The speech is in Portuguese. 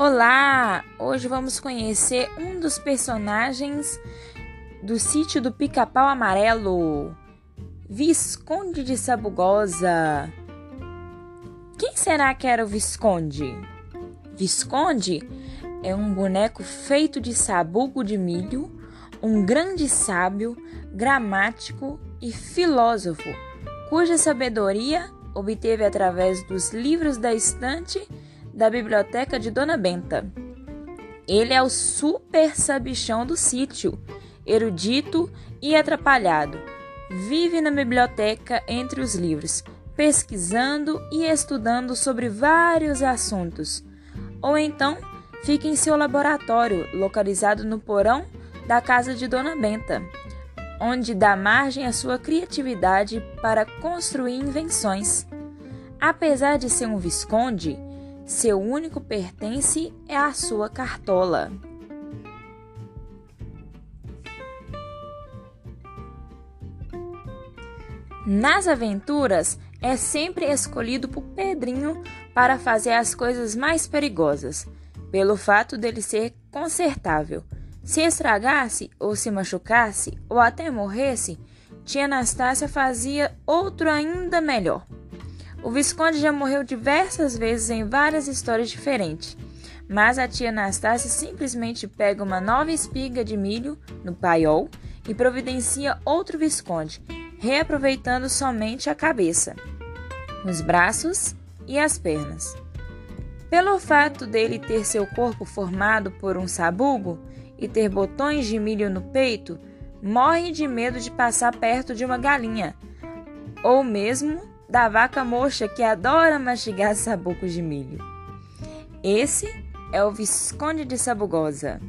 Olá! Hoje vamos conhecer um dos personagens do sítio do Pica-Pau Amarelo, Visconde de Sabugosa. Quem será que era o Visconde? Visconde é um boneco feito de sabugo de milho, um grande sábio, gramático e filósofo, cuja sabedoria obteve através dos livros da estante da biblioteca de Dona Benta. Ele é o super sabichão do sítio, erudito e atrapalhado. Vive na biblioteca entre os livros, pesquisando e estudando sobre vários assuntos. Ou então fica em seu laboratório, localizado no porão da casa de Dona Benta, onde dá margem à sua criatividade para construir invenções. Apesar de ser um visconde, seu único pertence é a sua cartola. Nas aventuras, é sempre escolhido por Pedrinho para fazer as coisas mais perigosas, pelo fato dele ser consertável. Se estragasse, ou se machucasse, ou até morresse, tia Anastácia fazia outro ainda melhor. O Visconde já morreu diversas vezes em várias histórias diferentes, mas a tia Anastácia simplesmente pega uma nova espiga de milho no paiol e providencia outro Visconde, reaproveitando somente a cabeça, os braços e as pernas. Pelo fato dele ter seu corpo formado por um sabugo e ter botões de milho no peito, morre de medo de passar perto de uma galinha, ou mesmo da vaca mocha que adora mastigar sabucos de milho. Esse é o Visconde de Sabugosa.